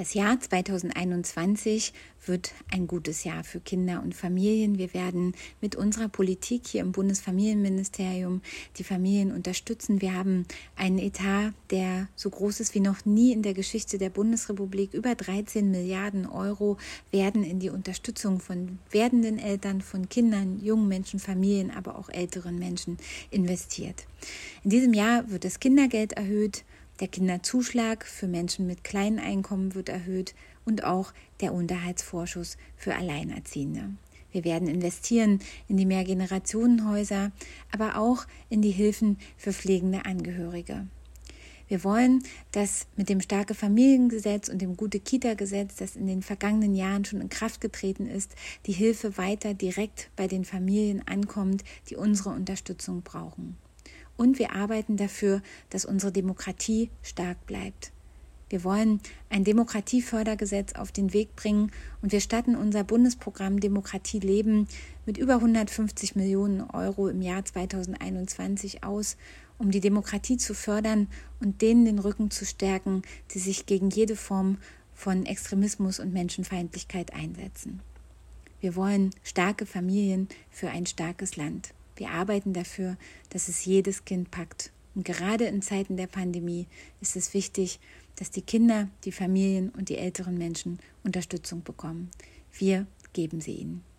Das Jahr 2021 wird ein gutes Jahr für Kinder und Familien. Wir werden mit unserer Politik hier im Bundesfamilienministerium die Familien unterstützen. Wir haben einen Etat, der so groß ist wie noch nie in der Geschichte der Bundesrepublik. Über 13 Milliarden Euro werden in die Unterstützung von werdenden Eltern, von Kindern, jungen Menschen, Familien, aber auch älteren Menschen investiert. In diesem Jahr wird das Kindergeld erhöht. Der Kinderzuschlag für Menschen mit kleinen Einkommen wird erhöht und auch der Unterhaltsvorschuss für Alleinerziehende. Wir werden investieren in die Mehrgenerationenhäuser, aber auch in die Hilfen für pflegende Angehörige. Wir wollen, dass mit dem starke Familiengesetz und dem gute Kita-Gesetz, das in den vergangenen Jahren schon in Kraft getreten ist, die Hilfe weiter direkt bei den Familien ankommt, die unsere Unterstützung brauchen. Und wir arbeiten dafür, dass unsere Demokratie stark bleibt. Wir wollen ein Demokratiefördergesetz auf den Weg bringen und wir statten unser Bundesprogramm Demokratie leben mit über 150 Millionen Euro im Jahr 2021 aus, um die Demokratie zu fördern und denen den Rücken zu stärken, die sich gegen jede Form von Extremismus und Menschenfeindlichkeit einsetzen. Wir wollen starke Familien für ein starkes Land. Wir arbeiten dafür, dass es jedes Kind packt. Und gerade in Zeiten der Pandemie ist es wichtig, dass die Kinder, die Familien und die älteren Menschen Unterstützung bekommen. Wir geben sie ihnen.